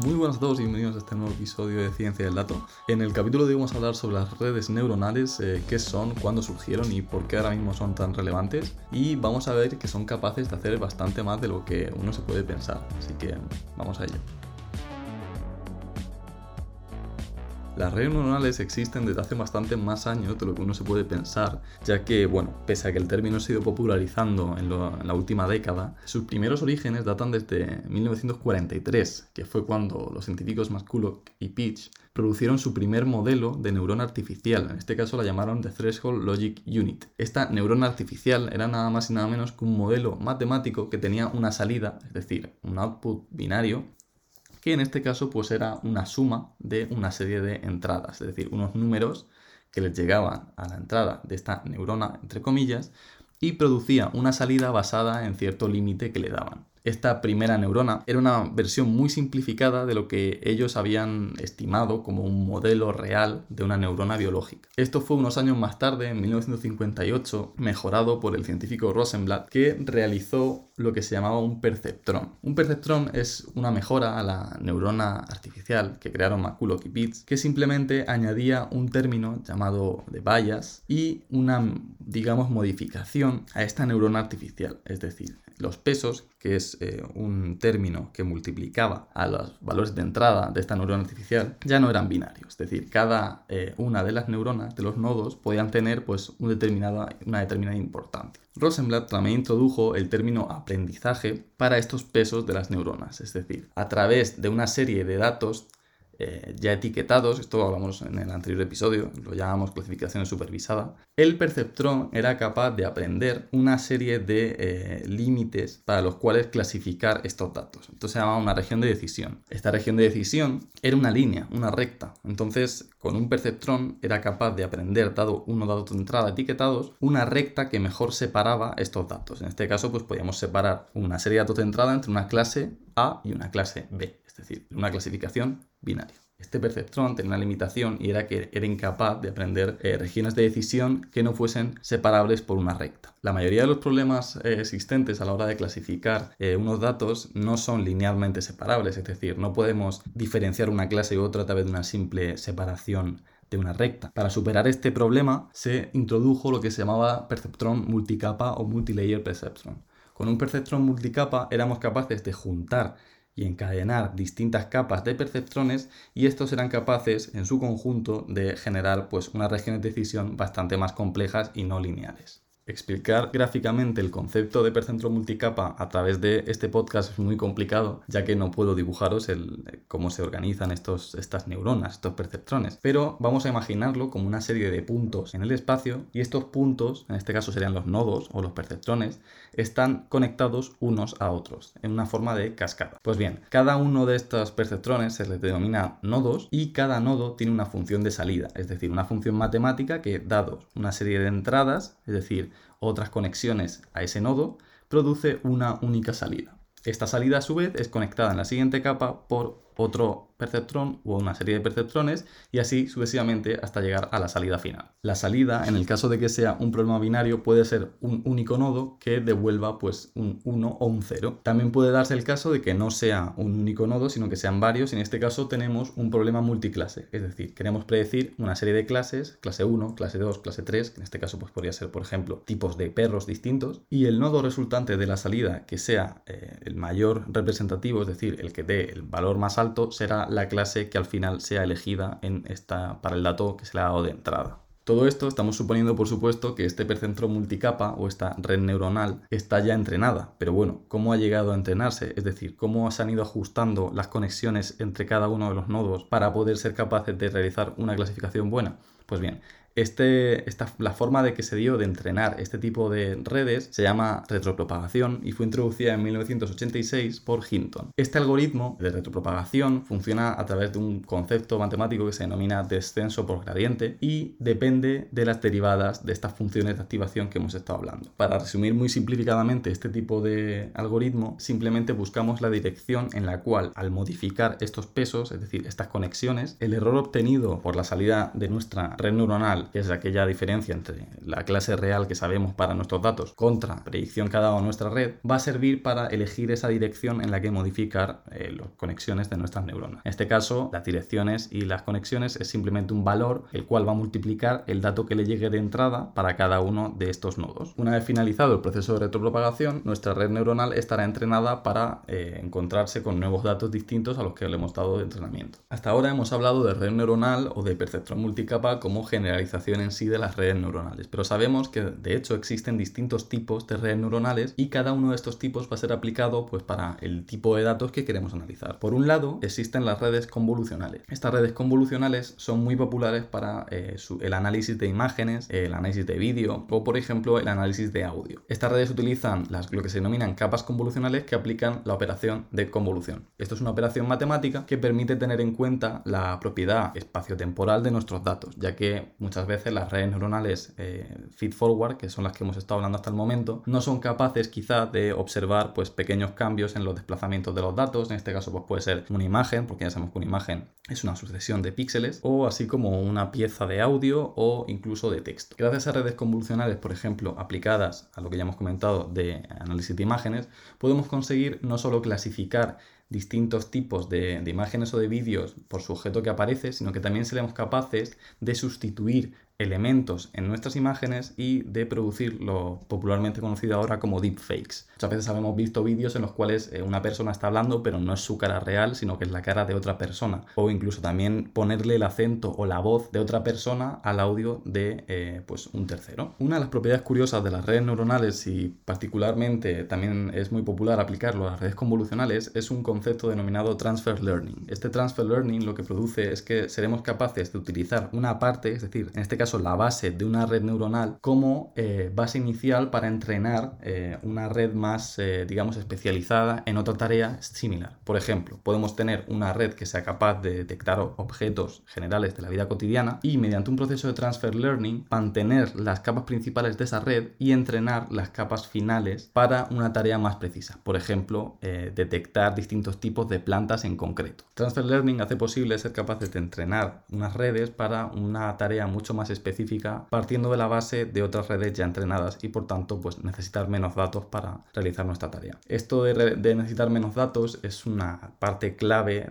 Muy buenas a todos y bienvenidos a este nuevo episodio de Ciencia del Dato. En el capítulo de hoy vamos a hablar sobre las redes neuronales, eh, qué son, cuándo surgieron y por qué ahora mismo son tan relevantes. Y vamos a ver que son capaces de hacer bastante más de lo que uno se puede pensar. Así que vamos a ello. Las redes neuronales existen desde hace bastante más años de lo que uno se puede pensar, ya que, bueno, pese a que el término se ha ido popularizando en, la última década, sus primeros orígenes datan desde 1943, que fue cuando los científicos McCulloch y Pitch produjeron su primer modelo de neurona artificial, en este caso la llamaron The Threshold Logic Unit. Esta neurona artificial era nada más y nada menos que un modelo matemático que tenía una salida, es decir, un output binario, que en este caso pues era una suma de una serie de entradas, es decir, unos números que les llegaban a la entrada de esta neurona, entre comillas, y producía una salida basada en cierto límite que le daban. Esta primera neurona era una versión muy simplificada de lo que ellos habían estimado como un modelo real de una neurona biológica. Esto fue unos años más tarde, en 1958, mejorado por el científico Rosenblatt, que realizó lo que se llamaba un perceptrón. Un perceptrón es una mejora a la neurona artificial que crearon McCulloch y Pitts, que simplemente añadía un término llamado de bias y una, digamos, modificación a esta neurona artificial. Es decir, los pesos, que es eh, un término que multiplicaba a los valores de entrada de esta neurona artificial, ya no eran binarios. Es decir, cada eh, una de las neuronas, de los nodos, podían tener pues, una determinada importancia. Rosenblatt también introdujo el término aprendizaje para estos pesos de las neuronas, es decir, a través de una serie de datos eh, ya etiquetados, esto hablamos en el anterior episodio, lo llamamos clasificación supervisada, el perceptrón era capaz de aprender una serie de eh, límites para los cuales clasificar estos datos. Esto se llamaba una región de decisión. Esta región de decisión era una línea, una recta. Entonces, con un perceptrón era capaz de aprender, dado unos datos de entrada etiquetados, una recta que mejor separaba estos datos. En este caso, pues podíamos separar una serie de datos de entrada entre una clase A y una clase B es decir, una clasificación binaria. Este perceptrón tenía una limitación y era que era incapaz de aprender eh, regiones de decisión que no fuesen separables por una recta. La mayoría de los problemas eh, existentes a la hora de clasificar eh, unos datos no son linealmente separables, es decir, no podemos diferenciar una clase u otra a través de una simple separación de una recta. Para superar este problema se introdujo lo que se llamaba perceptrón multicapa o multilayer perceptron. Con un perceptrón multicapa éramos capaces de juntar y encadenar distintas capas de perceptrones y estos serán capaces en su conjunto de generar pues unas regiones de decisión bastante más complejas y no lineales. Explicar gráficamente el concepto de percentro multicapa a través de este podcast es muy complicado, ya que no puedo dibujaros el, cómo se organizan estos, estas neuronas, estos perceptrones. Pero vamos a imaginarlo como una serie de puntos en el espacio y estos puntos, en este caso serían los nodos o los perceptrones, están conectados unos a otros en una forma de cascada. Pues bien, cada uno de estos perceptrones se les denomina nodos y cada nodo tiene una función de salida, es decir, una función matemática que, dado una serie de entradas, es decir, otras conexiones a ese nodo, produce una única salida. Esta salida a su vez es conectada en la siguiente capa por otro perceptrón o una serie de perceptrones y así sucesivamente hasta llegar a la salida final. La salida, en el caso de que sea un problema binario, puede ser un único nodo que devuelva pues un 1 o un 0. También puede darse el caso de que no sea un único nodo, sino que sean varios. En este caso tenemos un problema multiclase, es decir, queremos predecir una serie de clases, clase 1, clase 2, clase 3, que en este caso pues podría ser, por ejemplo, tipos de perros distintos, y el nodo resultante de la salida que sea eh, el mayor representativo, es decir, el que dé el valor más alto, será la clase que al final sea elegida en esta, para el dato que se le ha dado de entrada. Todo esto estamos suponiendo, por supuesto, que este percentro multicapa o esta red neuronal está ya entrenada. Pero bueno, ¿cómo ha llegado a entrenarse? Es decir, ¿cómo se han ido ajustando las conexiones entre cada uno de los nodos para poder ser capaces de realizar una clasificación buena? Pues bien, este, esta, la forma de que se dio de entrenar este tipo de redes se llama retropropagación y fue introducida en 1986 por Hinton. Este algoritmo de retropropagación funciona a través de un concepto matemático que se denomina descenso por gradiente y depende de las derivadas de estas funciones de activación que hemos estado hablando. Para resumir muy simplificadamente este tipo de algoritmo, simplemente buscamos la dirección en la cual al modificar estos pesos, es decir, estas conexiones, el error obtenido por la salida de nuestra red neuronal neuronal, que es aquella diferencia entre la clase real que sabemos para nuestros datos contra predicción que ha dado nuestra red, va a servir para elegir esa dirección en la que modificar eh, las conexiones de nuestras neuronas. En este caso, las direcciones y las conexiones es simplemente un valor el cual va a multiplicar el dato que le llegue de entrada para cada uno de estos nodos. Una vez finalizado el proceso de retropropagación, nuestra red neuronal estará entrenada para eh, encontrarse con nuevos datos distintos a los que le hemos dado de entrenamiento. Hasta ahora hemos hablado de red neuronal o de perceptrón multicapa como generalización en sí de las redes neuronales, pero sabemos que de hecho existen distintos tipos de redes neuronales y cada uno de estos tipos va a ser aplicado pues, para el tipo de datos que queremos analizar. Por un lado, existen las redes convolucionales. Estas redes convolucionales son muy populares para eh, el análisis de imágenes, el análisis de vídeo o, por ejemplo, el análisis de audio. Estas redes utilizan lo que se denominan capas convolucionales que aplican la operación de convolución. Esto es una operación matemática que permite tener en cuenta la propiedad espaciotemporal de nuestros datos, ya que muchas veces las redes neuronales eh, feed-forward, que son las que hemos estado hablando hasta el momento, no son capaces quizás de observar pues, pequeños cambios en los desplazamientos de los datos. En este caso pues, puede ser una imagen, porque ya sabemos que una imagen es una sucesión de píxeles, o así como una pieza de audio o incluso de texto. Gracias a redes convolucionales, por ejemplo, aplicadas a lo que ya hemos comentado de análisis de imágenes, podemos conseguir no solo clasificar distintos tipos de, imágenes o de vídeos por su objeto que aparece, sino que también seremos capaces de sustituir elementos en nuestras imágenes y de producir lo popularmente conocido ahora como deepfakes. Muchas veces habemos visto vídeos en los cuales eh, una persona está hablando pero no es su cara real, sino que es la cara de otra persona. O incluso también ponerle el acento o la voz de otra persona al audio de eh, pues un tercero. Una de las propiedades curiosas de las redes neuronales y particularmente también es muy popular aplicarlo a las redes convolucionales es un concepto denominado transfer learning. Este transfer learning lo que produce es que seremos capaces de utilizar una parte, es decir, en este caso la base de una red neuronal como eh, base inicial para entrenar eh, una red más, eh, digamos, especializada en otra tarea similar. Por ejemplo, podemos tener una red que sea capaz de detectar objetos generales de la vida cotidiana y mediante un proceso de transfer learning mantener las capas principales de esa red y entrenar las capas finales para una tarea más precisa. Por ejemplo, detectar distintos tipos de plantas en concreto. Transfer learning hace posible ser capaces de entrenar unas redes para una tarea mucho más específica partiendo de la base de otras redes ya entrenadas y por tanto pues necesitar menos datos para realizar nuestra tarea. Esto de, necesitar menos datos es una parte clave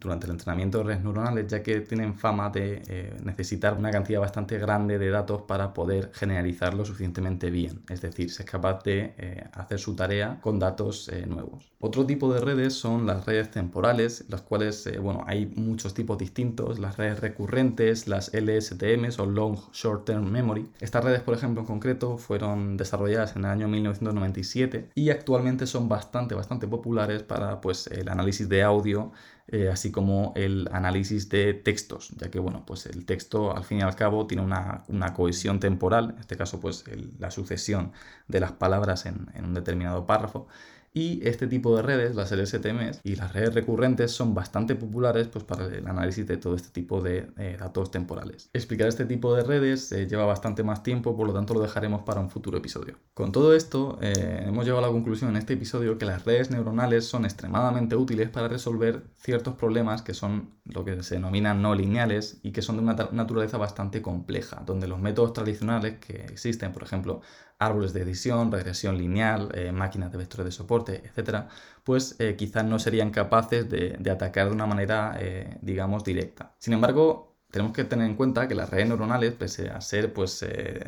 durante el entrenamiento de redes neuronales ya que tienen fama de eh, necesitar una cantidad bastante grande de datos para poder generalizarlo suficientemente bien, es decir, se es capaz de eh, hacer su tarea con datos eh, nuevos. Otro tipo de redes son las redes temporales, las cuales, bueno, hay muchos tipos distintos, las redes recurrentes, las LSTM o Long Short Term Memory. Estas redes, por ejemplo, en concreto, fueron desarrolladas en el año 1997 y actualmente son bastante, bastante populares para pues, el análisis de audio, eh, así como el análisis de textos, ya que bueno, pues el texto al fin y al cabo tiene una, cohesión temporal, en este caso pues la sucesión de las palabras en un determinado párrafo, y este tipo de redes, las LSTMs y las redes recurrentes son bastante populares pues, para el análisis de todo este tipo de eh, datos temporales. Explicar este tipo de redes eh, lleva bastante más tiempo, por lo tanto lo dejaremos para un futuro episodio. Con todo esto, eh, hemos llegado a la conclusión en este episodio que las redes neuronales son extremadamente útiles para resolver ciertos problemas que son lo que se denominan no lineales y que son de una naturaleza bastante compleja, donde los métodos tradicionales que existen, por ejemplo, árboles de decisión, regresión lineal, eh, máquinas de vectores de soporte, etcétera, pues eh, quizás no serían capaces de, atacar de una manera, eh, digamos, directa. Sin embargo, tenemos que tener en cuenta que las redes neuronales, pese a ser, pues,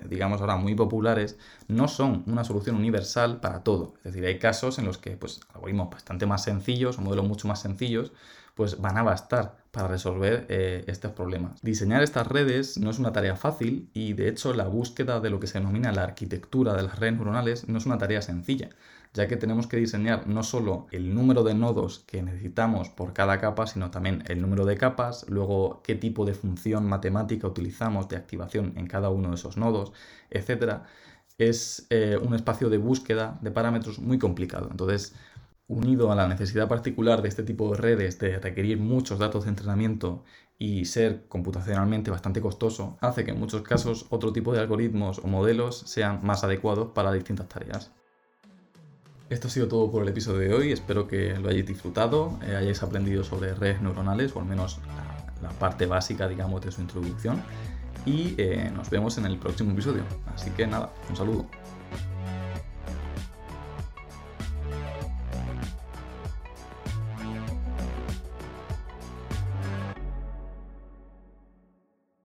digamos ahora muy populares, no son una solución universal para todo. Es decir, hay casos en los que, pues, algoritmos bastante más sencillos, o modelos mucho más sencillos, pues van a bastar para resolver eh, estos problemas. Diseñar estas redes no es una tarea fácil y de hecho la búsqueda de lo que se denomina la arquitectura de las redes neuronales no es una tarea sencilla, ya que tenemos que diseñar no solo el número de nodos que necesitamos por cada capa, sino también el número de capas, luego qué tipo de función matemática utilizamos de activación en cada uno de esos nodos, etc. Es eh, un espacio de búsqueda de parámetros muy complicado. Entonces, unido a la necesidad particular de este tipo de redes de requerir muchos datos de entrenamiento y ser computacionalmente bastante costoso, hace que en muchos casos otro tipo de algoritmos o modelos sean más adecuados para distintas tareas. Esto ha sido todo por el episodio de hoy, espero que lo hayáis disfrutado, eh, hayáis aprendido sobre redes neuronales o al menos la parte básica digamos de su introducción y eh, nos vemos en el próximo episodio. Así que nada, un saludo.